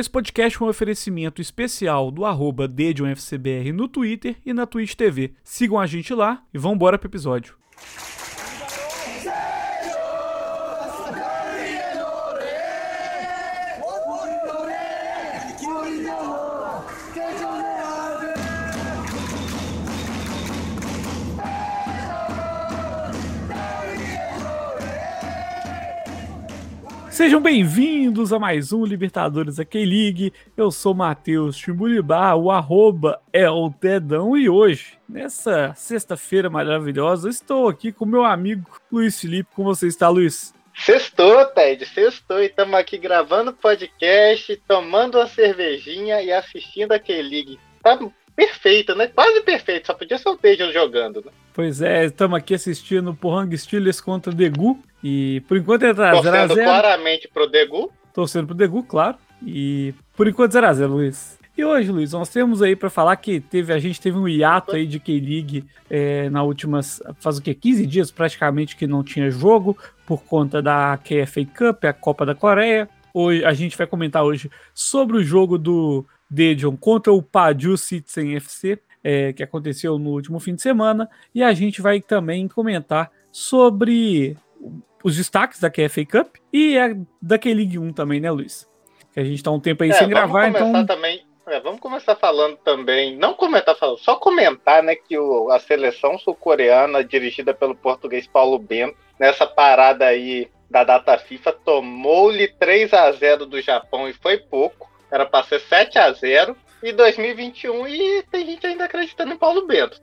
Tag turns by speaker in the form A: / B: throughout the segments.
A: Esse podcast é um oferecimento especial do arroba no Twitter e na Twitch TV. Sigam a gente lá e vamos embora pro episódio. Sejam bem-vindos a mais um Libertadores da K-League. Eu sou Matheus Timbulibá, o arroba é o Dedão e hoje, nessa sexta-feira maravilhosa, estou aqui com meu amigo Luiz Felipe. Como você está, Luiz?
B: Sextou, Ted, sextou e estamos aqui gravando podcast, tomando uma cervejinha e assistindo a K-League. Tá perfeito, né? Quase perfeito, só podia ser o Dejan jogando, né?
A: Pois é, estamos aqui assistindo Pohang Steelers contra Degu. E por enquanto ele tá 0x0.
B: Torcendo claramente pro Degu.
A: Torcendo pro Degu, claro. E por enquanto 0x0, Luiz. E hoje, Luiz, nós temos aí para falar que teve, a gente teve um hiato aí de K-League é, na últimas, faz o que, 15 dias praticamente que não tinha jogo, por conta da KFA Cup, a Copa da Coreia. Hoje, a gente vai comentar hoje sobre o jogo do Daejeon contra o Paju Citizen FC, é, que aconteceu no último fim de semana, e a gente vai também comentar sobre os destaques da KFA Cup e a da K-League 1 também, né, Luiz? Que a gente tá um tempo aí é, sem gravar, então...
B: Também, é, vamos começar falando também, não comentar, falando, só comentar, né, que o, a seleção sul-coreana, dirigida pelo português Paulo Bento, nessa parada aí da data FIFA, tomou-lhe 3 a 0 do Japão e foi pouco, era para ser 7 a 0 e 2021 e tem gente ainda acreditando em Paulo Bento.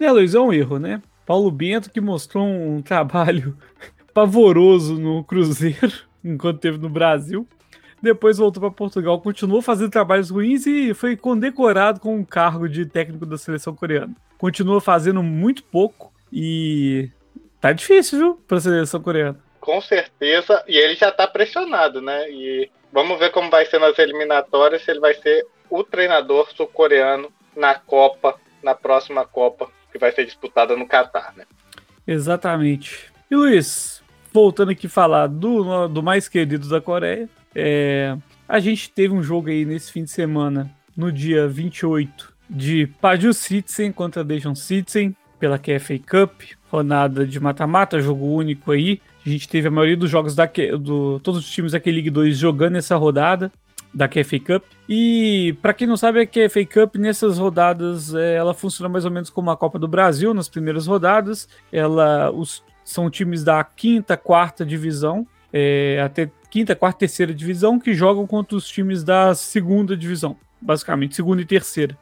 A: É, Luiz, é um erro, né? Paulo Bento que mostrou um trabalho pavoroso no Cruzeiro, enquanto teve no Brasil. Depois voltou para Portugal, continuou fazendo trabalhos ruins e foi condecorado com o um cargo de técnico da seleção coreana. Continua fazendo muito pouco e tá difícil, viu, para a seleção coreana.
B: Com certeza, e ele já tá pressionado, né? E vamos ver como vai ser nas eliminatórias, se ele vai ser o treinador sul-coreano na Copa, na próxima Copa, que vai ser disputada no Catar, né?
A: Exatamente. E Luiz, voltando aqui falar do, do mais querido da Coreia, é, a gente teve um jogo aí nesse fim de semana, no dia 28, de Paju Citizen contra Daejeon Citizen, pela KFA Cup, rodada de mata-mata, jogo único aí. A gente teve a maioria dos jogos da do todos os times da K-League 2 jogando essa rodada da KFA Cup. E para quem não sabe, a KFA Cup nessas rodadas é, ela funciona mais ou menos como a Copa do Brasil nas primeiras rodadas. Ela os são times da quinta, quarta divisão, é, até quinta, quarta, terceira divisão, que jogam contra os times da segunda divisão, basicamente, segunda e terceira.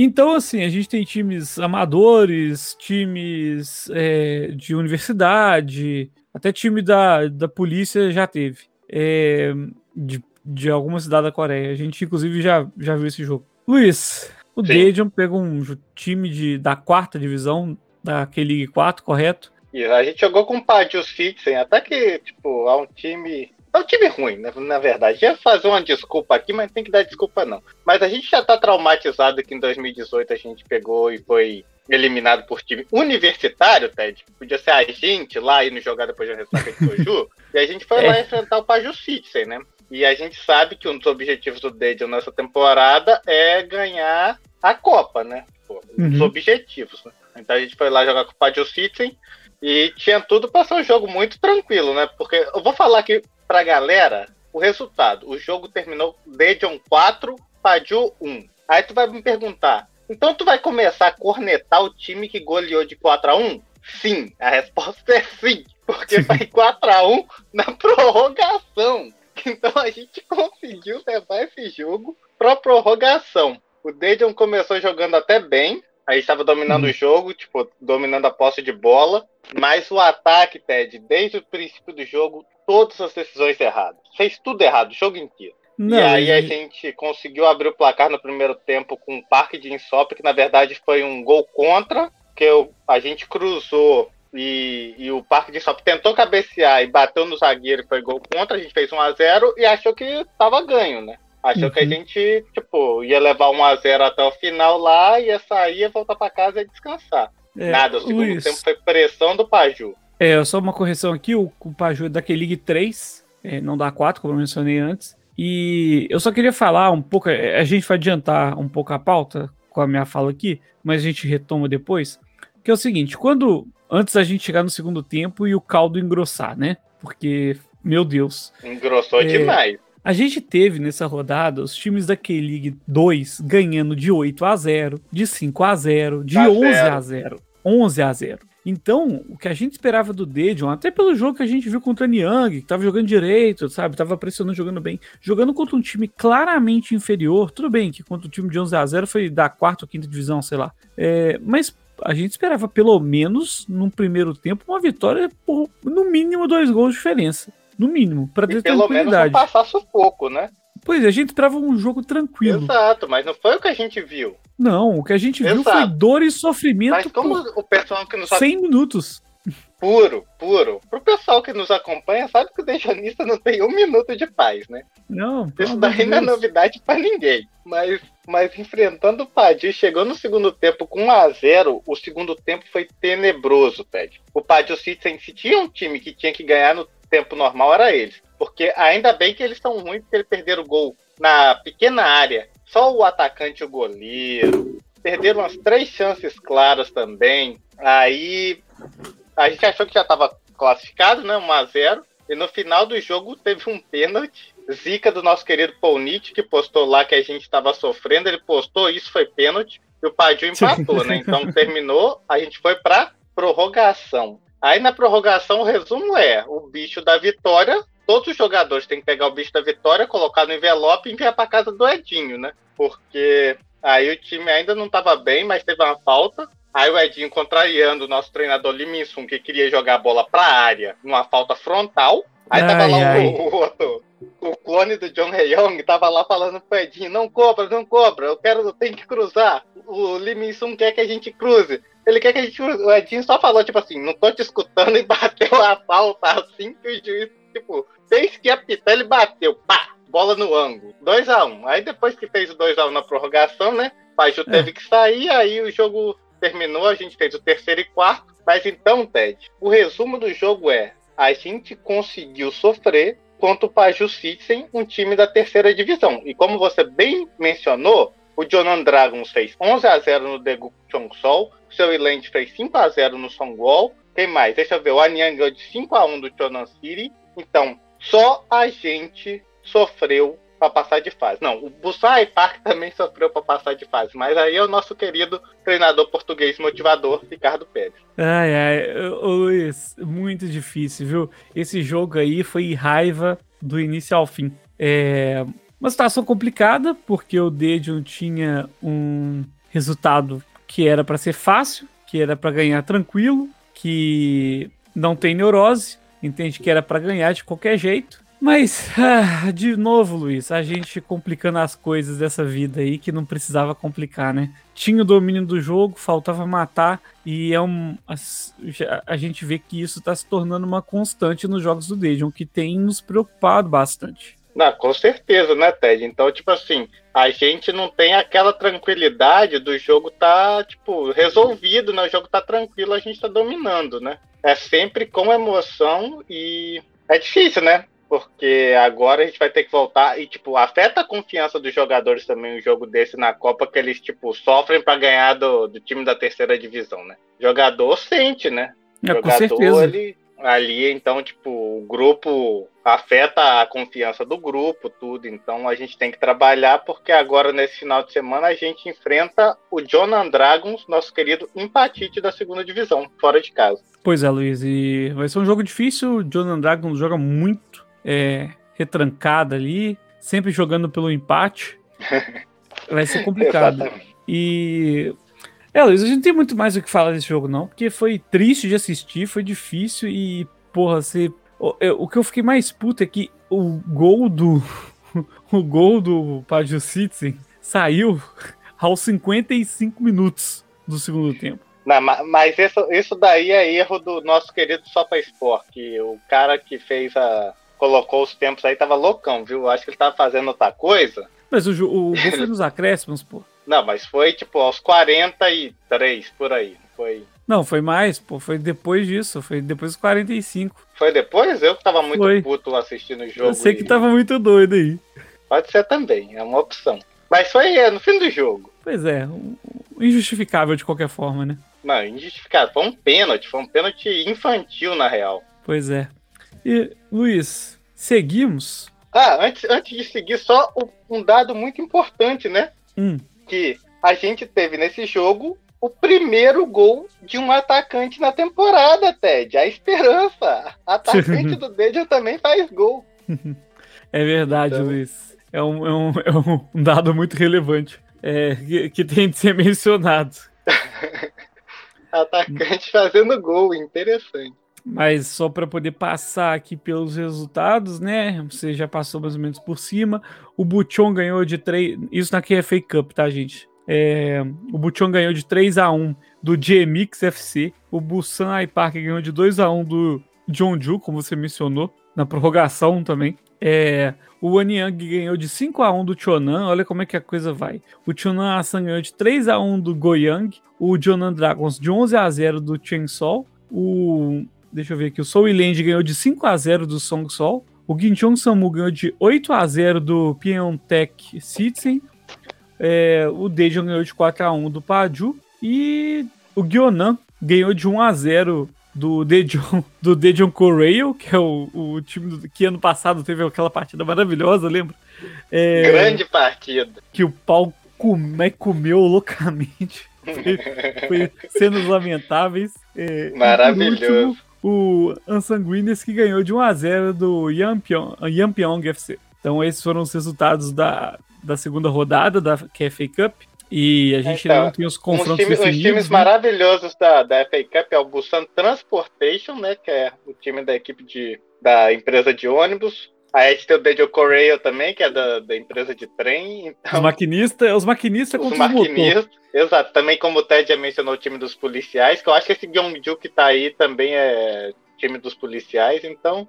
A: Então, assim, a gente tem times amadores, times é, de universidade, até time da, da polícia já teve, é, de, de alguma cidade da Coreia. A gente, inclusive, já, já viu esse jogo. Luiz, o Daejeon pegou um time de, da quarta divisão, da K-League 4, correto?
B: E a gente jogou com o Padios Citizen, até que, tipo, é um time. É um time ruim, né, na verdade. Ia fazer uma desculpa aqui, mas tem que dar desculpa não. Mas a gente já tá traumatizado que em 2018 a gente pegou e foi eliminado por time universitário, Ted. Podia ser a gente lá indo jogar depois da ressaca de Soju. e a gente foi é. lá enfrentar o Paju Citizen, né? E a gente sabe que um dos objetivos do Deadon nessa temporada é ganhar a Copa, né? Pô, uhum. Os objetivos, né? Então a gente foi lá jogar com o Paju Citizen e tinha tudo para ser um jogo muito tranquilo, né? Porque eu vou falar aqui pra galera o resultado. O jogo terminou Dejon 4, Paju 1. Aí tu vai me perguntar, então tu vai começar a cornetar o time que goleou de 4 a 1? Sim, a resposta é sim, porque vai 4 a 1 na prorrogação. Então a gente conseguiu levar esse jogo pra prorrogação. O Dejon começou jogando até bem, aí estava dominando hum. o jogo, tipo, dominando a posse de bola. Mas o ataque, Ted, desde o princípio do jogo, todas as decisões erradas. Fez tudo errado, o jogo inteiro. Não, e aí a gente conseguiu abrir o placar no primeiro tempo com um parque de Insop, que na verdade foi um gol contra, que eu, a gente cruzou e, e, o Parque de Insop tentou cabecear e bateu no zagueiro e foi gol contra, a gente fez 1 a 0 e achou que tava ganho, né? Achou uhum. que a uhum. gente, tipo, ia levar 1 a 0 até o final lá, ia sair, ia voltar para casa e descansar. É, Nada, o segundo Luiz. tempo foi pressão do Paju.
A: É, só uma correção aqui, o, Paju é daquele League 3, é, não dá 4, como eu mencionei antes. E eu só queria falar um pouco, a gente vai adiantar um pouco a pauta com a minha fala aqui, mas a gente retoma depois. Que é o seguinte, quando antes a gente chegar no segundo tempo e o caldo engrossar, né? Porque, meu Deus.
B: Engrossou é, demais.
A: A gente teve nessa rodada os times da K-League 2 ganhando de 8 a 0, de 5 a 0, de a 11 zero. a 0. 11 a 0. Então, o que a gente esperava do Dedion, até pelo jogo que a gente viu contra o Niang, que tava jogando direito, sabe? Tava pressionando, jogando bem. Jogando contra um time claramente inferior, tudo bem que contra o time de 11 a 0 foi da quarta ou quinta divisão, sei lá. É, mas a gente esperava pelo menos, num primeiro tempo, uma vitória por no mínimo dois gols de diferença. No mínimo, para ter
B: pelo menos não passar sufoco, né?
A: Pois é, a gente esperava um jogo tranquilo.
B: Exato, mas não foi o que a gente viu.
A: Não, o que a gente Exato. viu foi dor e sofrimento. Mas
B: como o pessoal que nos
A: 100 minutos.
B: Puro, puro. Pro pessoal que nos acompanha, sabe que o Dejanista não tem um minuto de paz, né?
A: Não,
B: Isso daí não é novidade para ninguém. Mas, mas enfrentando o Padir, chegou no segundo tempo com 1 a 0 o segundo tempo foi tenebroso, Ped. O Padir Citizen, se tinha um time que tinha que ganhar no tempo normal, era eles. Porque ainda bem que eles são ruins, porque eles perderam o gol na pequena área. Só o atacante e o goleiro. Perderam umas três chances claras também. Aí a gente achou que já estava classificado, né? 1 a 0 E no final do jogo teve um pênalti. Zica do nosso querido Paulnit, que postou lá que a gente estava sofrendo. Ele postou, isso foi pênalti. E o Padio empatou, né? Então terminou, a gente foi para prorrogação. Aí na prorrogação o resumo é: o bicho da vitória todos os jogadores têm que pegar o bicho da vitória, colocar no envelope e enviar para casa do Edinho, né? Porque aí o time ainda não estava bem, mas teve uma falta. Aí o Edinho contrariando o nosso treinador Liminsun, que queria jogar a bola para a área, numa falta frontal. Aí ai, tava lá o, o, o, clone do John Heyong, tava lá falando pro Edinho, não cobra, não cobra, eu quero, eu tenho que cruzar. O Liminsun quer que a gente cruze. Ele quer que a gente O Edinho só falou, tipo assim, não tô te escutando e bateu a falta assim que o juiz, tipo, fez que apitar, ele bateu, pá, bola no ângulo. 2 a 1 um. Aí depois que fez o 2x1 um na prorrogação, né? Paju é. teve que sair, aí o jogo terminou, a gente fez o terceiro e quarto. Mas então, Ted, o resumo do jogo é: a gente conseguiu sofrer contra o Paju Citizen, um time da terceira divisão. E como você bem mencionou, o Jonan Dragons fez 11 a 0 no Daegu Chongsol, o seu Iland fez 5 a 0 no Songwall. Quem mais? Deixa eu ver, o Anyang ganhou de 5 a 1 do Chonan City. Então, só a gente sofreu para passar de fase. Não, o Bussai Park também sofreu para passar de fase, mas aí é o nosso querido treinador português motivador, Ricardo Pérez.
A: Ai, ai, Luiz, muito difícil, viu? Esse jogo aí foi raiva do início ao fim. É uma situação complicada, porque o Dedion tinha um resultado que era para ser fácil, que era para ganhar tranquilo, que não tem neurose, entende que era para ganhar de qualquer jeito. Mas, ah, de novo, Luiz, a gente complicando as coisas dessa vida aí que não precisava complicar, né? Tinha o domínio do jogo, faltava matar, e é um. A, a gente vê que isso está se tornando uma constante nos jogos do Dejon, que tem nos preocupado bastante.
B: Não, com certeza, né, Ted? Então, tipo assim, a gente não tem aquela tranquilidade do jogo tá, tipo, resolvido, né? O jogo tá tranquilo, a gente tá dominando, né? É sempre com emoção e é difícil, né? porque agora a gente vai ter que voltar e tipo afeta a confiança dos jogadores também um jogo desse na Copa que eles tipo sofrem para ganhar do, do, time da terceira divisão, né? Jogador sente, né?
A: É, jogador
B: ele ali então tipo o grupo afeta a confiança do grupo tudo então a gente tem que trabalhar porque agora nesse final de semana a gente enfrenta o Jonan Dragons nosso querido empatite da segunda divisão fora de casa
A: pois é Luiz e vai ser um jogo difícil o Jonan Dragons joga muito é, retrancada ali, sempre jogando pelo empate. Vai ser complicado. e. É, Luiz, a gente tem muito mais o que falar desse jogo, não, porque foi triste de assistir, foi difícil e, porra, você. O, é, o que eu fiquei mais puto é que o gol do. o gol do Pajou Citizen saiu aos 55 minutos do segundo tempo.
B: Não, mas isso, isso daí é erro do nosso querido Sopa Sport, que o cara que fez a, colocou os tempos aí, tava loucão, viu? Acho que ele tava fazendo outra coisa.
A: Mas o, o gol foi nos acréscimos, pô.
B: Não, mas foi tipo aos 43 por aí. Foi.
A: Não, foi mais, pô. Foi depois disso. Foi depois dos 45.
B: Foi depois? Eu que tava muito foi. puto assistindo o jogo.
A: Eu sei e... que tava muito doido aí.
B: Pode ser também, é uma opção. Mas foi é, no fim do jogo.
A: Pois é, injustificável de qualquer forma, né?
B: Não, injustificável. Foi um pênalti, foi um pênalti infantil, na real.
A: Pois é. E, Luiz, seguimos?
B: Ah, antes, antes de seguir, só um dado muito importante, né?
A: Hum.
B: Que a gente teve nesse jogo o primeiro gol de um atacante na temporada, Ted. A esperança. Atacante do Dejan também faz gol.
A: É verdade, então... Luiz. É um, é, um, é um dado muito relevante é, que, que tem de ser mencionado.
B: Atacante fazendo gol, interessante.
A: Mas só para poder passar aqui pelos resultados, né? Você já passou mais ou menos por cima. O Buchon ganhou de 3. Isso na QFA Cup, tá, gente? É, o Buchon ganhou de 3 a 1 do GMX FC. O Busan Park ganhou de 2 a 1 do Jeonju, como você mencionou, na prorrogação também. É, o Wanyang ganhou de 5 a 1 do Chonan. Olha como é que a coisa vai. O Chonan Asan ganhou de 3 a 1 do Goyang. O Jonan Dragons de 11 a 0 do Chensol. O deixa eu ver aqui, o Soul Land ganhou de 5 a 0 do Song Sol. O Ginchong Samu ganhou de 8 a 0 do Pyeongtaek Citizen. É, o Daejeon ganhou de 4 a 1 do Paju. E o Gyonan ganhou de 1 a 0 do Daejeon, do Daejeon Korail, que é o, o time do, que ano passado teve aquela partida maravilhosa, lembra?
B: É, Grande partida.
A: Que o pau come, comeu loucamente. Foi, foi cenas lamentáveis. É,
B: Maravilhoso.
A: o Unsanguineous que ganhou de 1 a 0 do Yampion, Yampion FC. Então esses foram os resultados da, da segunda rodada da KFA Cup. E a gente então, não tem os confrontos
B: time, definidos. Os times né? maravilhosos da, da FA Cup é o Busan Transportation, né? Que é o time da equipe de, da empresa de ônibus. Aí a gente tem o Dedio Correio também, que é da, da empresa de trem.
A: Então, os maquinistas, os maquinistas
B: os maquinistas, exato. Também como o Ted já mencionou o time dos policiais, que eu acho que esse Gyeongju que tá aí também é time dos policiais. Então,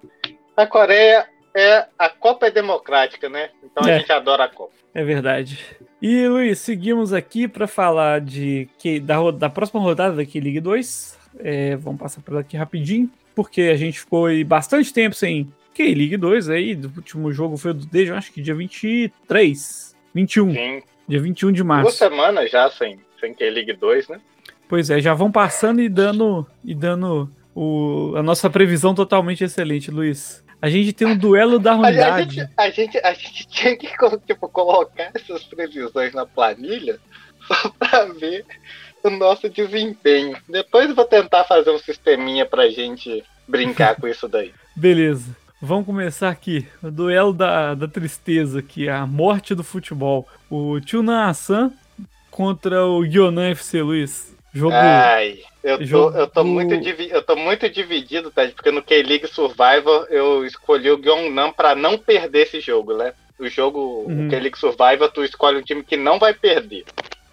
B: a Coreia é a Copa é democrática, né? Então a é. gente adora a Copa.
A: É verdade. E Luiz, seguimos aqui para falar de que da, da próxima rodada da K-League 2. É, vamos passar por aqui rapidinho, porque a gente ficou bastante tempo sem K-League 2 aí. O último jogo foi o do Dejo, acho que dia 23, 21. Sim. Dia 21 de março.
B: Duas semanas já sem, sem K-League 2, né?
A: Pois é, já vão passando e dando, e dando o, a nossa previsão totalmente excelente, Luiz. A gente tem um duelo da ruindade.
B: A gente, a gente, a gente tinha que tipo, colocar essas previsões na planilha só pra ver o nosso desempenho. Depois eu vou tentar fazer um sisteminha pra gente brincar com isso daí.
A: Beleza. Vamos começar aqui. O duelo da, da tristeza, que é a morte do futebol. O Tuna Asan contra o Yonan FC Luiz.
B: Jogo. Ai, eu tô, jogo... eu tô, muito, eu tô muito dividido, tá? Porque no K-League Survivor eu escolhi o Gyeongnam pra não perder esse jogo, né? O jogo, uhum. o K-League Survivor, tu escolhe um time que não vai perder.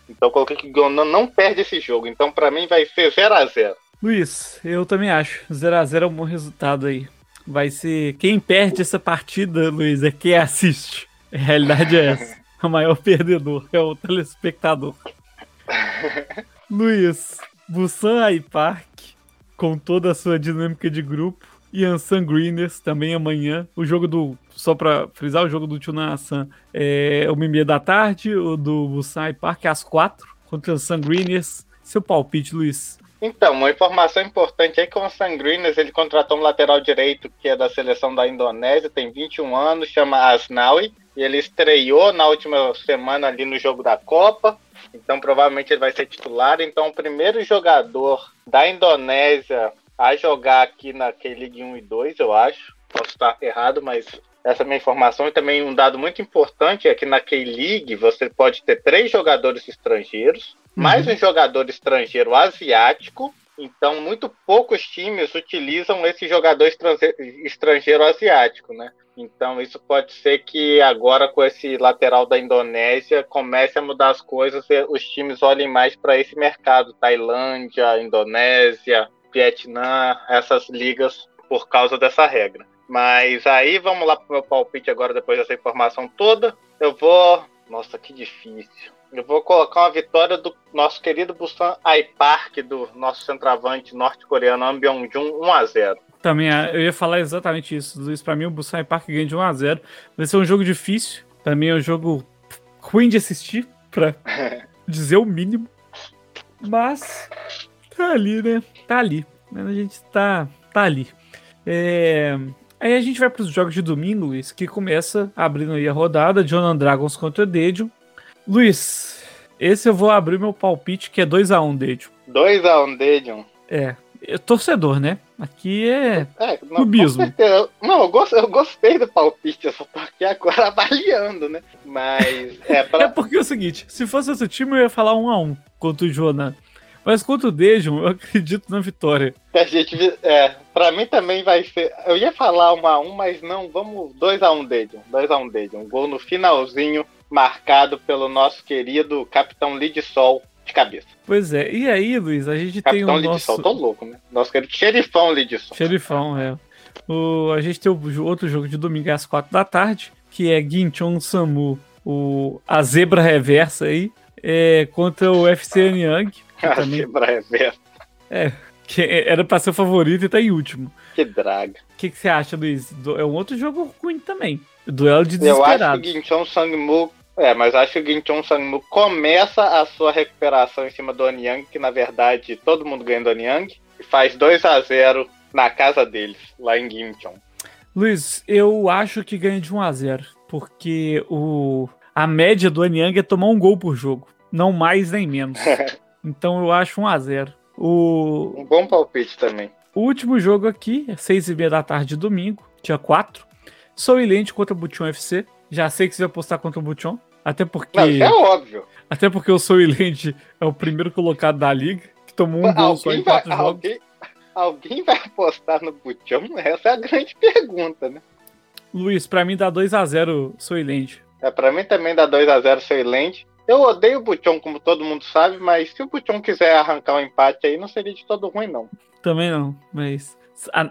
B: Então eu coloquei que o Gyeongnam não perde esse jogo. Então pra mim vai ser 0x0.
A: Luiz, eu também acho. 0x0 é um bom resultado aí. Vai ser. Quem perde essa partida, Luiz, é quem assiste. A realidade é essa. O maior perdedor é o telespectador. Luiz, Busan I Park, com toda a sua dinâmica de grupo, e Ansan Greeners também amanhã. O jogo do. Só pra frisar, o jogo do Tuna Ansan é uma e meia da tarde, o do Busan I Park é às quatro, contra Ansan Greeners. Seu palpite, Luiz.
B: Então, uma informação importante é que o Sangrinas ele contratou um lateral direito que é da seleção da Indonésia, tem 21 anos, chama Asnawi, e ele estreou na última semana ali no jogo da Copa, então provavelmente ele vai ser titular. Então, o primeiro jogador da Indonésia a jogar aqui na K-League 1 e 2, eu acho. Posso estar errado, mas essa é a minha informação. E também um dado muito importante é que na K-League você pode ter três jogadores estrangeiros mais uhum. um jogador estrangeiro asiático. Então, muito poucos times utilizam esse jogador estrangeiro asiático, né? Então, isso pode ser que agora, com esse lateral da Indonésia, comece a mudar as coisas e os times olhem mais para esse mercado. Tailândia, Indonésia, Vietnã, essas ligas, por causa dessa regra. Mas aí, vamos lá para o meu palpite agora, depois dessa informação toda. Eu vou. Nossa, que difícil. Eu vou colocar uma vitória do nosso querido Busan Aipark, do nosso centroavante norte-coreano Ambyong-jun, 1x0.
A: Também, eu ia falar exatamente isso, Luiz. Para mim, o Busan Park ganha de 1x0. Vai ser um jogo difícil, Também é um jogo ruim de assistir, pra dizer o mínimo. Mas tá ali, né? Tá ali. A gente tá, tá ali. É... Aí a gente vai para os jogos de domingo, Luiz, que começa abrindo aí a rodada, John Dragons contra o Dedio. Luiz, esse eu vou abrir meu palpite, que é 2x1 um, Dedio.
B: 2x1 um, Dedio?
A: É, é, torcedor, né? Aqui é,
B: é não, clubismo. Não, eu, gost, eu gostei do palpite, eu só tô aqui agora avaliando, né? Mas
A: é pra... É porque é o seguinte, se fosse outro time eu ia falar 1 a 1 contra o Jonan. Mas contra o Dejon, eu acredito na vitória.
B: A gente, é, pra mim também vai ser. Eu ia falar 1 a 1 mas não, vamos 2 a 1 Dejon. 2 a 1 Dejon. Um gol no finalzinho, marcado pelo nosso querido Capitão Lidsol de cabeça.
A: Pois é, e aí, Luiz, a gente Capitão tem o Lidsol,
B: nosso... tô louco, né? Nosso querido Xerifão Lidsol.
A: Xerifão, é. O, a gente tem o outro jogo de domingo às 4 da tarde, que é Ginchon Samu, o, a zebra reversa aí, é, contra o FC Anyang.
B: A também... zebra reversa.
A: É, que era pra ser o favorito e tá em último.
B: Que draga.
A: O que, que, você acha, Luiz? É um outro jogo ruim também. Duelo de desesperados.
B: Eu acho que Ginchon Sangmu é, mas acho que o Ginchon Sangmu começa a sua recuperação em cima do Onyang, que na verdade todo mundo ganha do Onyang, e faz 2 a 0 na casa deles, lá em Ginchon.
A: Luiz, eu acho que ganha de 1 a 0 porque o, a média do Onyang é tomar um gol por jogo, não mais nem menos. então eu acho 1 a 0 o...
B: Um bom palpite também.
A: O último jogo aqui é 6 e meia da tarde, domingo, dia 4. Sou Ilente contra o Bution FC. Já sei que você vai postar contra o Buchon. Até porque. Não,
B: é óbvio.
A: Até porque o Soylent é o primeiro colocado da liga, que tomou um gol só em quatro vai, jogos.
B: Alguém, alguém vai apostar no Buchon? Essa é a grande pergunta, né?
A: Luiz, pra mim dá 2x0 Soylent.
B: É, pra mim também dá 2x0 Soylent. Eu odeio o Buchon, como todo mundo sabe, mas se o Buchon quiser arrancar um empate aí, não seria de todo ruim, não.
A: Também não, mas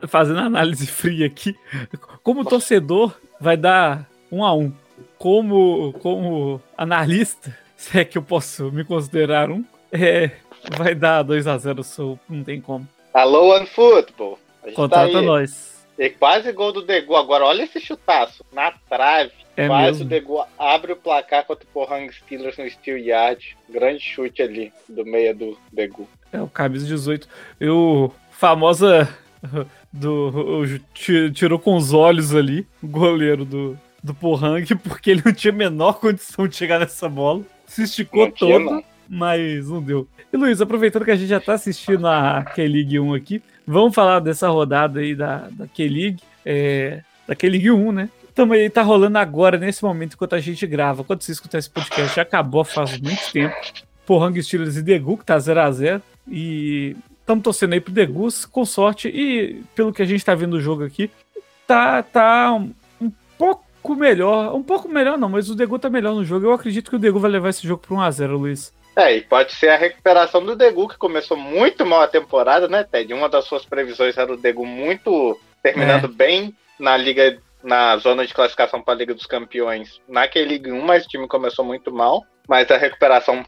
A: fazendo análise fria aqui, como torcedor, vai dar um a um. Como, como analista, se é que eu posso me considerar um, é, vai dar 2 a 0 sou, não tem como.
B: Alô, OneFootball.
A: Contrata tá nós.
B: E quase gol do Degu. Agora, olha esse chutaço. Na trave. É quase mesmo. o Degu abre o placar contra o Pohang Steelers no Steel Yard. Grande chute ali do meia do Degu.
A: É, o camisa 18. Eu, famosa do, tirou com os olhos ali, o goleiro do, do Pohang, porque ele não tinha a menor condição de chegar nessa bola. Se esticou todo, mas não deu. E Luiz, aproveitando que a gente já tá assistindo a K-League 1 aqui, vamos falar dessa rodada aí da, da K-League, é, da K-League 1, né? Também tá rolando agora, nesse momento, enquanto a gente grava. Quando você escutar esse podcast, já acabou faz muito tempo. Pohang Steelers e Degu, que tá 0x0. E estamos torcendo aí pro Degus, com sorte. E pelo que a gente tá vendo o jogo aqui, tá, tá um, um pouco pouco melhor. Um pouco melhor não, mas o Degu tá melhor no jogo. Eu acredito que o Degu vai levar esse jogo para 1x0, Luiz.
B: É, e pode ser a recuperação do Degu, que começou muito mal a temporada, né, Ted? Uma das suas previsões era o Degu muito terminando é. bem na liga, na zona de classificação para a Liga dos Campeões naquele Liga 1, mas o time começou muito mal. Mas a recuperação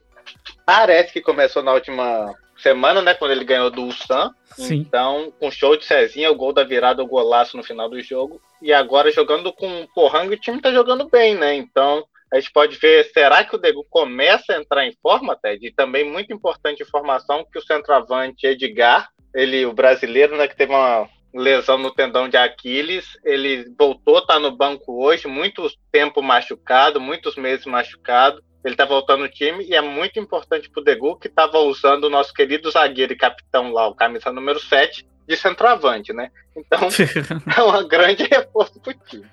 B: parece que começou na última semana, né? Quando ele ganhou do Ulsan. Sim. Então, com show de Cezinha, o gol da virada, o golaço no final do jogo. E agora jogando com o Pohang, o time tá jogando bem, né? Então, a gente pode ver, será que o Degu começa a entrar em forma, Ted? E também muito importante informação que o centroavante Edgar, ele, o brasileiro, né, que teve uma lesão no tendão de Aquiles, ele voltou, tá no banco hoje, muito tempo machucado, muitos meses machucado. Ele tá voltando no time e é muito importante pro Degu, que tava usando o nosso querido zagueiro e capitão lá, o camisa número 7, de centroavante, né? Então, é uma grande reforço pro time.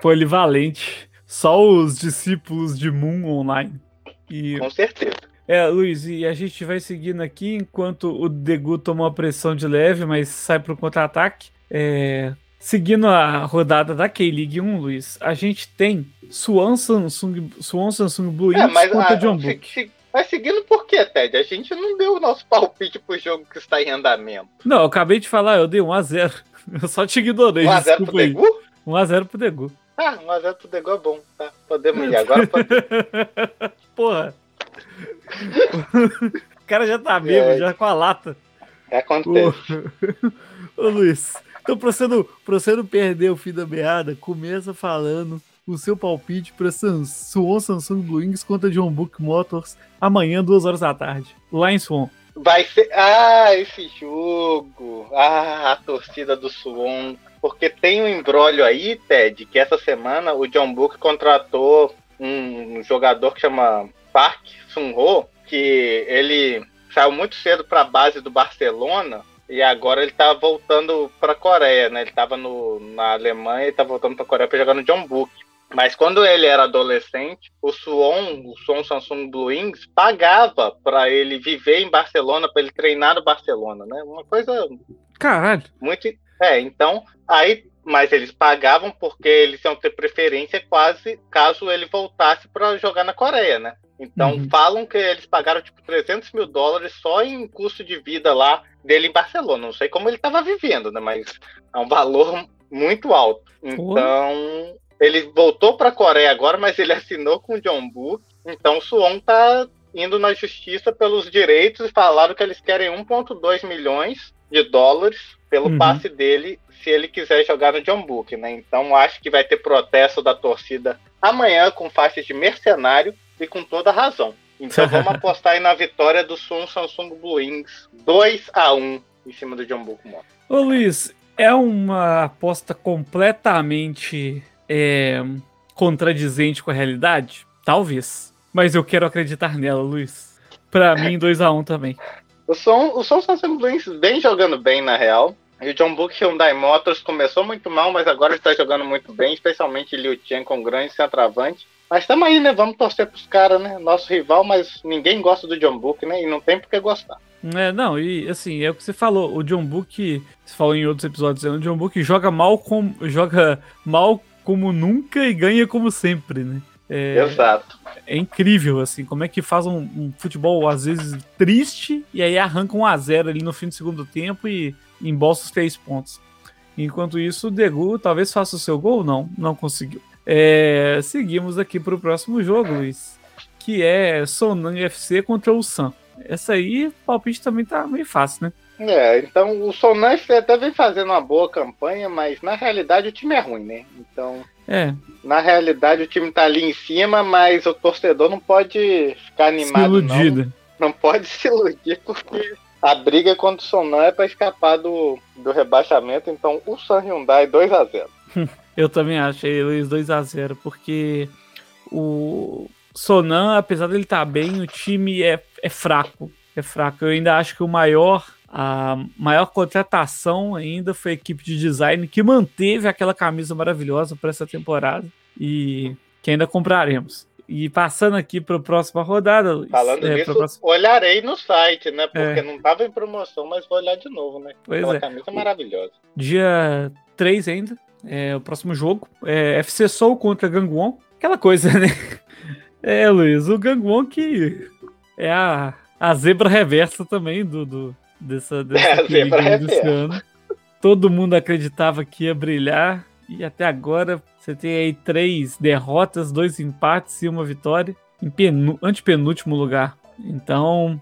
A: Polivalente. Só os discípulos de Moon Online.
B: E... Com certeza.
A: É, Luiz, e a gente vai seguindo aqui enquanto o Degu toma uma pressão de leve, mas sai pro contra-ataque. É... Seguindo a rodada da K-League 1, Luiz, a gente tem Swan Samsung, Swan Samsung Blue é,
B: contra a, John Book. Se, se, mas seguindo por quê, Ted? A gente não deu o nosso palpite pro jogo que está em andamento.
A: Não, eu acabei de falar, eu dei 1x0. Eu só te ignorei.
B: 1x0 pro Degu?
A: 1x0 pro Degu.
B: Ah, 1x0 pro Degu é bom, tá? Podemos ir agora. Pode...
A: Porra. o cara já tá vivo, é, já com a lata.
B: Acontece.
A: Ô, Ô Luiz, então, pra você, não, pra você não perder o fim da meada, começa falando o seu palpite para Suon Samsung Blue Wings contra John Book Motors amanhã, duas horas da tarde, lá em Suon.
B: Vai ser. Ah, esse jogo! Ah, a torcida do Suon. Porque tem um embrólio aí, Ted, que essa semana o John Book contratou um jogador que chama Park Sun-ho, que ele saiu muito cedo para a base do Barcelona e agora ele tá voltando para a Coreia, né? Ele estava na Alemanha e tá voltando para a Coreia para jogar no John Book. Mas quando ele era adolescente, o Suon, o Suon Samsung Blue Wings, pagava para ele viver em Barcelona, para ele treinar no Barcelona, né? Uma coisa.
A: Caralho.
B: Muito. É, então, aí. Mas eles pagavam porque eles iam ter preferência quase caso ele voltasse para jogar na Coreia, né? Então, uhum. falam que eles pagaram tipo 300 mil dólares só em custo de vida lá dele em Barcelona. Não sei como ele estava vivendo, né? Mas é um valor muito alto. Então, ele voltou para a Coreia agora, mas ele assinou com o John Book. Então o Suwon tá indo na justiça pelos direitos e falaram que eles querem 1,2 milhões de dólares pelo uhum. passe dele se ele quiser jogar no John Book, né? Então acho que vai ter protesto da torcida amanhã com faixas de mercenário e com toda razão. Então vamos apostar aí na vitória do Sun Samsung Blue Wings 2 a 1 em cima do John Book Moto.
A: Ô Luiz, é uma aposta completamente é, contradizente com a realidade? Talvez. Mas eu quero acreditar nela, Luiz. Pra mim, 2x1 um também.
B: O som, o som está sendo bem, bem jogando bem, na real. E o John Book Hyundai Motors começou muito mal, mas agora está jogando muito bem, especialmente Liu Chen com grande centroavante. Mas estamos aí, né? Vamos torcer pros caras, né? Nosso rival, mas ninguém gosta do John Book, né? E não tem por que gostar.
A: É, não, e assim, é o que você falou, o John Book, você falou em outros episódios, o John Book joga mal com joga mal como nunca e ganha como sempre, né?
B: É, Exato.
A: É incrível, assim, como é que faz um, um, futebol, às vezes, triste, e aí arranca um a zero ali no fim do segundo tempo e embolsa os três pontos. Enquanto isso, o Degu talvez faça o seu gol, não, não conseguiu. É, seguimos aqui para o próximo jogo, Luiz, que é Sonan FC contra o Sam. Essa aí, o palpite também tá meio fácil, né?
B: É, então o Sonante até vem fazendo uma boa campanha, mas na realidade o time é ruim, né? Então.
A: É.
B: Na realidade o time tá ali em cima, mas o torcedor não pode ficar animado. Não. não pode se iludir, porque a briga contra o Sonan é para escapar do, do rebaixamento. Então o San Hyundai 2 a 0
A: Eu também achei Luiz 2 a 0 porque o Sonan, apesar dele estar tá bem, o time é, é fraco. É fraco. Eu ainda acho que o maior a maior contratação ainda foi a equipe de design que manteve aquela camisa maravilhosa para essa temporada e que ainda compraremos. E passando aqui para a próxima rodada, Luiz.
B: Falando é, nisso, próxima... olharei no site, né? Porque é. não estava em promoção, mas vou olhar de novo, né?
A: Pois Aquela
B: é. camisa maravilhosa.
A: Dia 3 ainda, é o próximo jogo. É FC Soul contra Gangwon. Aquela coisa, né? É, Luiz, o Gangwon que é a, a zebra reversa também do, do dessa, dessa é, desse ano. Todo mundo acreditava que ia brilhar e até agora você tem aí três derrotas, dois empates e uma vitória em penu, antepenúltimo lugar. Então,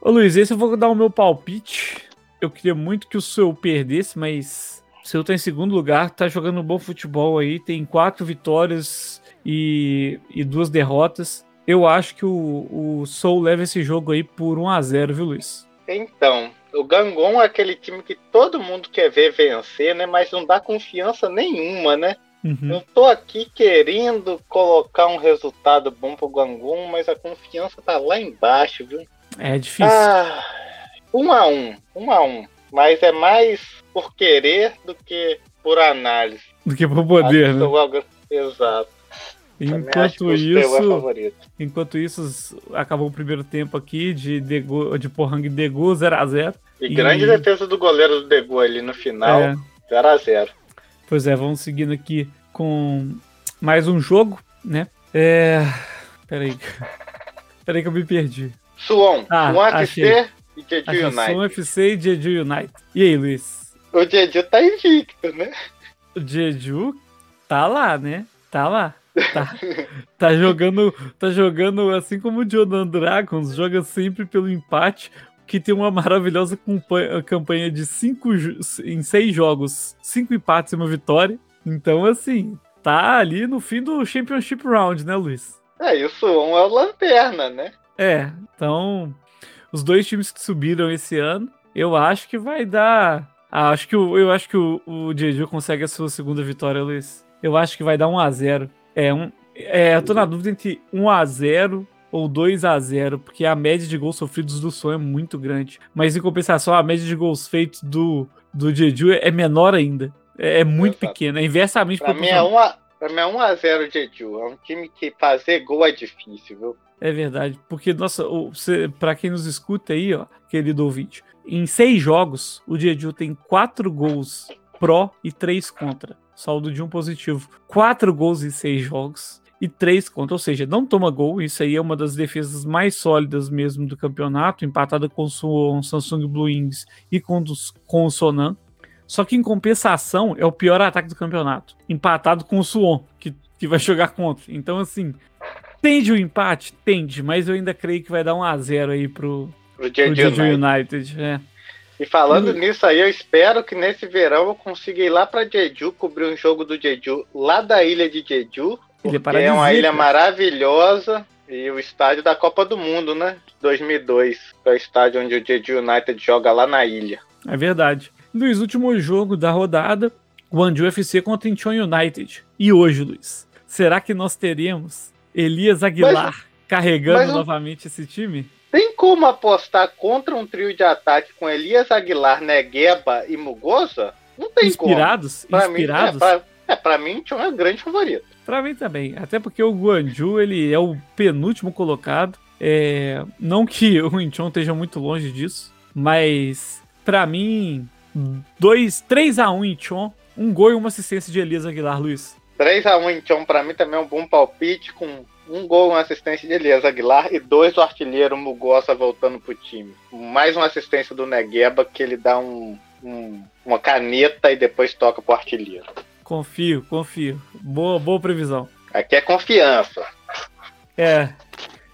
A: ô Luiz, esse eu vou dar o meu palpite. Eu queria muito que o seu perdesse, mas o seu tá em segundo lugar, tá jogando um bom futebol aí, tem quatro vitórias e, e duas derrotas. Eu acho que o, o Soul leva esse jogo aí por 1 a 0 viu, Luiz?
B: Então, o Gangon é aquele time que todo mundo quer ver vencer, né? Mas não dá confiança nenhuma, né? Uhum. Eu tô aqui querendo colocar um resultado bom pro Gangon, mas a confiança tá lá embaixo, viu?
A: É difícil.
B: Ah, um a um, um a um. Mas é mais por querer do que por análise.
A: Do que por poder, né?
B: Exato.
A: Enquanto isso, é enquanto isso, acabou o primeiro tempo aqui de, Degu, de Pohang Degu 0x0.
B: E, e, grande defesa do goleiro do Degu ali no final, 0x0. É.
A: Pois é, vamos seguindo aqui com mais um jogo, né? É. Peraí. Peraí que eu me perdi.
B: Suon, ah, Suon FC e Jeju United.
A: Suon FC e Jeju United. E aí, Luiz?
B: O Jeju tá invicto, né?
A: O Jeju tá lá, né? Tá lá. Tá, tá, jogando, tá jogando assim como o Jordan Dragons, joga sempre pelo empate, que tem uma maravilhosa campanha de cinco em seis jogos, cinco empates e uma vitória. Então, assim, tá ali no fim do Championship Round, né, Luiz?
B: É, e o Suon é o lanterna, né?
A: É, então os dois times que subiram esse ano, eu acho que vai dar. Ah, acho que o, eu acho que o, o Jeju consegue a sua segunda vitória, Luiz. Eu acho que vai dar 1 a 0 É, um, é, eu tô na dúvida entre 1 a 0 ou 2 a 0 porque a média de gols sofridos do Son é muito grande. Mas em compensação, a média de gols feitos do, do Jeju é menor ainda. É, é muito pequena, é inversamente
B: pra mim é 1 a, pra mim é 1x0 Jeju. É um time que fazer gol é difícil, viu?
A: É verdade, porque, nossa, para quem nos escuta aí, ó, querido ouvinte, em seis jogos, o Jeju tem quatro gols pró e três contra. Saldo de um positivo. Quatro gols em seis jogos e três contra, ou seja, não toma gol. Isso aí é uma das defesas mais sólidas mesmo do campeonato, empatada com o Samsung Blue Wings e com, com o Sonan. Só que em compensação é o pior ataque do campeonato, empatado com o Suon, que, que vai jogar contra. Então, assim, Tende o empate? Tende, mas eu ainda creio que vai dar um a 0 aí pro,
B: pro Jeju United. United é. E falando nisso aí, eu espero que nesse verão eu consiga ir lá para Jeju, cobrir um jogo do Jeju lá da ilha de Jeju, porque é uma ilha maravilhosa e o estádio da Copa do Mundo, né? 2002, é o estádio onde o Jeju United joga lá na ilha.
A: É verdade. Luiz, último jogo da rodada, Guangzhou FC contra Incheon United. E hoje, Luiz, será que nós teremos Elias Aguilar mas, carregando mas novamente esse time?
B: Tem como apostar contra um trio de ataque com Elias Aguilar, Negueba e Mugosa? Não tem
A: inspirados,
B: como.
A: Inspirados?
B: Mim, é, pra, é, pra mim, tinha um grande favorito.
A: Pra mim também. Até porque o Guanju, ele é o penúltimo colocado. É, não que o Incheon esteja muito longe disso, mas para mim, 2, 3 a 1 Incheon, um gol e uma assistência de Elias Aguilar, Luiz.
B: 3x1 em Tchon, pra mim também é um bom palpite, com um gol, uma assistência de Elias Aguilar e dois do artilheiro Mugosa voltando pro time. Mais uma assistência do Negueba, que ele dá um, um, uma caneta e depois toca pro artilheiro.
A: Confio, confio. Boa, boa previsão.
B: Aqui é confiança.
A: É.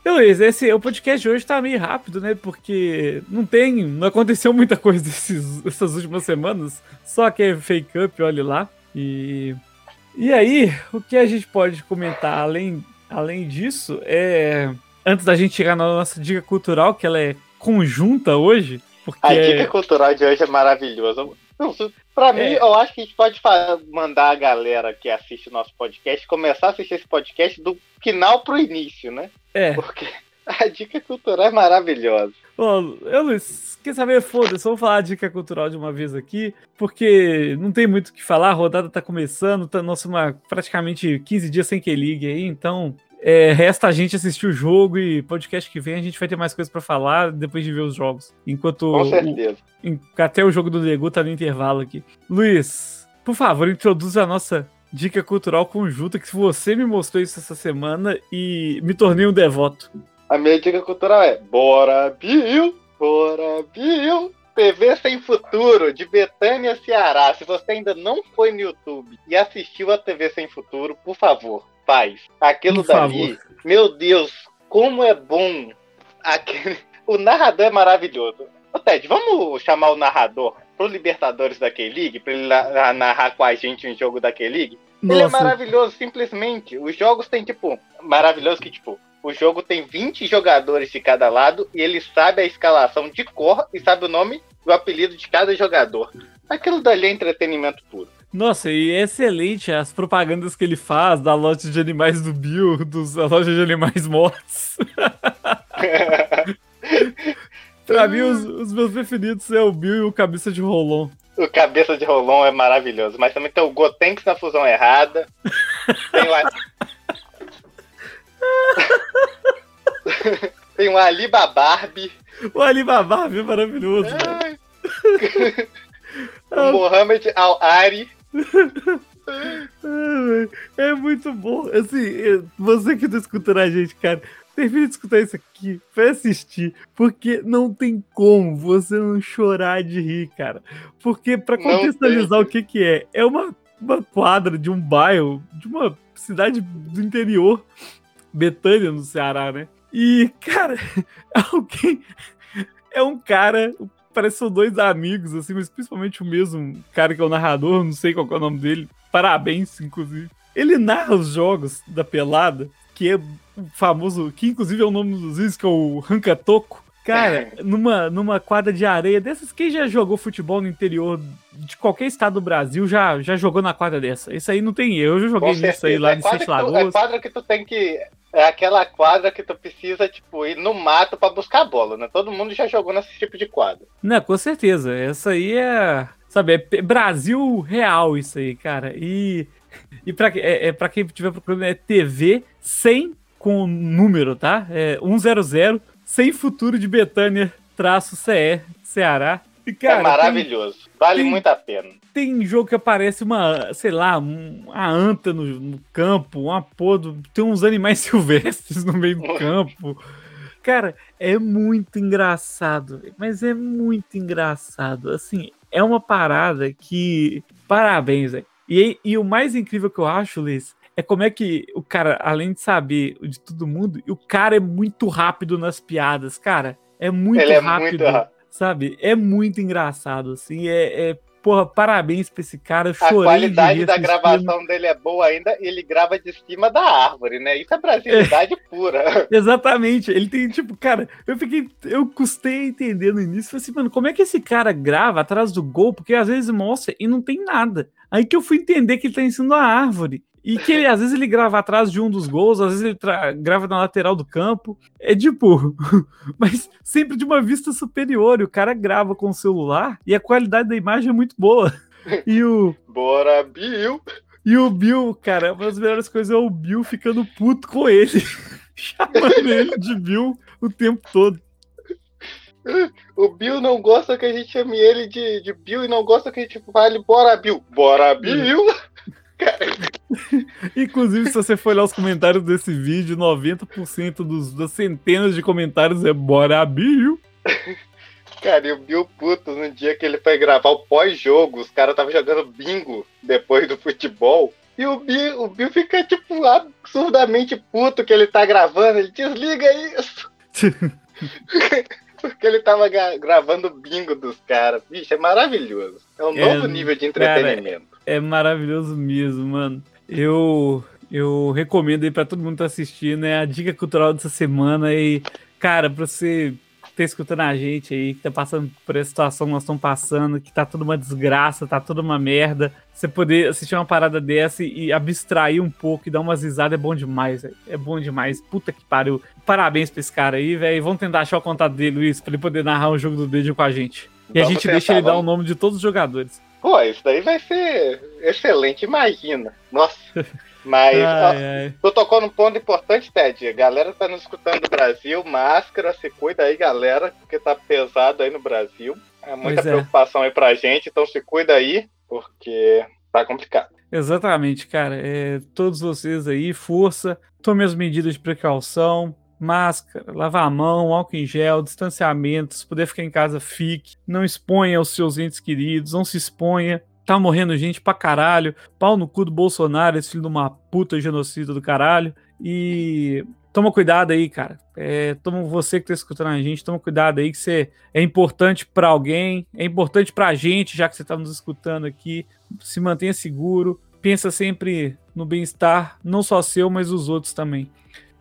A: E Luiz, esse, o podcast de hoje tá meio rápido, né? Porque não tem. Não aconteceu muita coisa esses, essas últimas semanas. Só que é fake up, olhe lá. E e aí, o que a gente pode comentar além, além disso é. Antes da gente chegar na nossa dica cultural, que ela é conjunta hoje. Porque
B: a dica cultural de hoje é maravilhosa. Pra mim, é. eu acho que a gente pode mandar a galera que assiste o nosso podcast começar a assistir esse podcast do final pro início, né?
A: É.
B: Porque a dica cultural é maravilhosa.
A: Bom, eu, Luiz, quer saber? Foda-se, vamos falar a dica cultural de uma vez aqui, porque não tem muito o que falar, a rodada tá começando, tá nossa, uma, praticamente 15 dias sem que ligue aí, então é, resta a gente assistir o jogo e podcast que vem a gente vai ter mais coisas para falar depois de ver os jogos. Enquanto
B: Com certeza.
A: O, até o jogo do Lego tá no intervalo aqui. Luiz, por favor, introduza a nossa dica cultural conjunta que você me mostrou isso essa semana e me tornei um devoto.
B: A minha dica cultural é Bora Bill, Bora Bill. TV Sem Futuro, de Betânia, Ceará. Se você ainda não foi no YouTube e assistiu a TV Sem Futuro, por favor, faz. Aquilo por dali, favor. meu Deus, como é bom. Aquele... O narrador é maravilhoso. Ô Ted, vamos chamar o narrador pro Libertadores da K-League, pra ele narrar com a gente um jogo da K-League? Ele é maravilhoso, simplesmente. Os jogos tem, tipo, maravilhoso que, tipo, o jogo tem 20 jogadores de cada lado e ele sabe a escalação de cor e sabe o nome e o apelido de cada jogador. Aquilo dali é entretenimento puro.
A: Nossa, e é excelente as propagandas que ele faz da loja de animais do Bill, dos, da loja de animais mortos. pra mim, os, os, meus preferidos é o Bill e o Cabeça de Rolon.
B: O Cabeça de Rolon é maravilhoso, mas também tem o Gotenks na fusão errada. tem o, Tem um Alibabarbi.
A: O Alibabarbi é maravilhoso.
B: o Mohamed Al-Ari.
A: É muito bom. Assim, você que tá escutando a gente, cara, termine de escutar isso aqui, vai assistir, porque não tem como você não chorar de rir, cara. Porque para contextualizar o que que é, é uma, uma quadra de um bairro, de uma cidade do interior Betânia, no Ceará, né? E, cara, alguém. É um cara. Parece são dois amigos, assim, mas principalmente o mesmo cara que é o narrador, não sei qual é o nome dele. Parabéns, inclusive. ele narra os jogos da pelada, que é o famoso, que inclusive é o nome dos vídeos, que é o Rancatoco. Cara, numa, numa quadra de areia dessas, quem já jogou futebol no interior de qualquer estado do Brasil já, já jogou na quadra dessa. Isso aí não tem erro. Eu já joguei nisso aí lá é em Sete Lagoas.
B: É quadra que tu tem que. É aquela quadra que tu precisa, tipo, ir no mato para buscar a bola, né? Todo mundo já jogou nesse tipo de quadra.
A: Não, com certeza. Essa aí é. Sabe, é Brasil real isso aí, cara. E. E pra, é, é, pra quem tiver procurando, é TV 100 com número, tá? É 100 sem futuro de Betânia, traço CE, Ceará.
B: E, cara, é maravilhoso. Tem, vale tem, muito a pena.
A: Tem jogo que aparece uma, sei lá, uma anta no, no campo, uma podo, tem uns animais silvestres no meio do campo. Cara, é muito engraçado, mas é muito engraçado. Assim, é uma parada que. Parabéns, velho. E, e o mais incrível que eu acho, Liz, é como é que o cara, além de saber de todo mundo, o cara é muito rápido nas piadas, cara. É muito Ele rápido. É muito Sabe? É muito engraçado, assim. É, é porra, parabéns pra esse cara.
B: A qualidade da gravação dele é boa ainda, ele grava de cima da árvore, né? Isso é brasilidade é, pura.
A: Exatamente. Ele tem, tipo, cara, eu fiquei. Eu custei entender no início. Falei assim, mano, como é que esse cara grava atrás do gol? Porque às vezes mostra e não tem nada. Aí que eu fui entender que ele tá em cima da árvore. E que ele, às vezes ele grava atrás de um dos gols, às vezes ele grava na lateral do campo. É tipo, mas sempre de uma vista superior. E o cara grava com o celular e a qualidade da imagem é muito boa. E o.
B: Bora, Bill!
A: E o Bill, cara, uma das melhores coisas é o Bill ficando puto com ele. chamando ele de Bill o tempo todo.
B: O Bill não gosta que a gente chame ele de, de Bill e não gosta que a gente fale Bora Bill. Bora Bill!
A: Inclusive, se você for olhar os comentários desse vídeo, 90% dos, das centenas de comentários é Bora Bill.
B: Cara, e o Bill puto no dia que ele foi gravar o pós-jogo, os caras estavam jogando bingo depois do futebol. E o Bill, o Bill fica, tipo, absurdamente puto que ele tá gravando. Ele desliga isso. Porque ele tava gravando bingo dos caras. Bicho, é maravilhoso. É um é, novo nível de entretenimento.
A: Cara, é maravilhoso mesmo, mano. Eu eu recomendo aí para todo mundo que tá assistindo, é a dica cultural dessa semana e cara, para você tá escutando a gente aí, que tá passando por essa situação que nós estamos passando, que tá tudo uma desgraça, tá tudo uma merda, você poder assistir uma parada dessa e abstrair um pouco e dar umas risadas é bom demais, véio. é bom demais. Puta que pariu. Parabéns pra esse cara aí, velho. Vamos tentar achar o contato dele, Luiz, pra ele poder narrar um jogo do dedo com a gente. E vamos a gente tentar, deixa ele vamos. dar o nome de todos os jogadores.
B: Pô, isso daí vai ser excelente, imagina. Nossa. Mas ai, ai. tu tocou num ponto importante, Ted. A galera tá nos escutando do Brasil, máscara, se cuida aí, galera, porque tá pesado aí no Brasil. É muita pois é. preocupação é. aí pra gente, então se cuida aí, porque tá complicado.
A: Exatamente, cara. É, todos vocês aí, força, tome as medidas de precaução, máscara, lavar a mão, álcool em gel, distanciamento, se puder ficar em casa, fique. Não exponha os seus entes queridos, não se exponha. Tá morrendo gente pra caralho. Pau no cu do Bolsonaro, esse filho de uma puta genocida do caralho. E toma cuidado aí, cara. É, toma você que tá escutando a gente, toma cuidado aí que você é importante para alguém, é importante pra gente, já que você tá nos escutando aqui. Se mantenha seguro, pensa sempre no bem-estar, não só seu, mas dos outros também.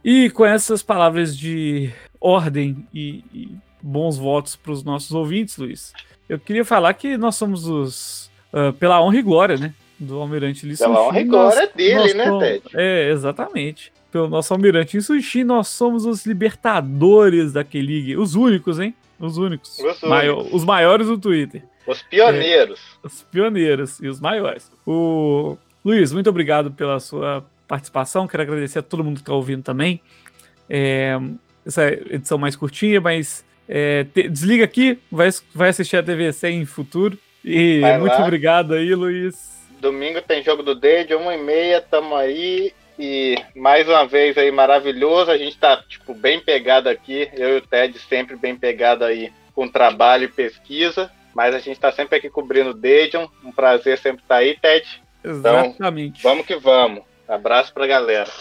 A: E com essas palavras de ordem e, e bons votos para os nossos ouvintes, Luiz, eu queria falar que nós somos os. Uh, pela honra e glória, né? Do Almirante Lee
B: Pela honra e glória nós, dele, nós, né, Ted?
A: É, exatamente. Pelo nosso Almirante Sushi, nós somos os libertadores daquele os únicos, hein? Os únicos. Os, Maior, os maiores do Twitter.
B: Os pioneiros.
A: É, os pioneiros e os maiores. O Luiz, muito obrigado pela sua participação. Quero agradecer a todo mundo que está ouvindo também. É, essa edição mais curtinha, mas é, te, desliga aqui, vai, vai assistir a TV sem futuro. E vai muito lá. obrigado aí, Luiz.
B: Domingo tem jogo do Dead, uma e meia, tamo aí. E mais uma vez aí, maravilhoso. A gente tá, tipo, bem pegado aqui. Eu e o Ted sempre bem pegado aí com trabalho e pesquisa. Mas a gente tá sempre aqui cobrindo o Deadion. Um prazer sempre estar tá aí, Ted.
A: Exatamente.
B: Então, vamos que vamos. Abraço pra galera.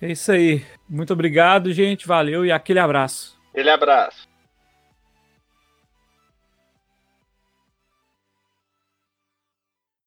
A: É isso aí. Muito obrigado, gente. Valeu e aquele abraço.
B: Aquele abraço.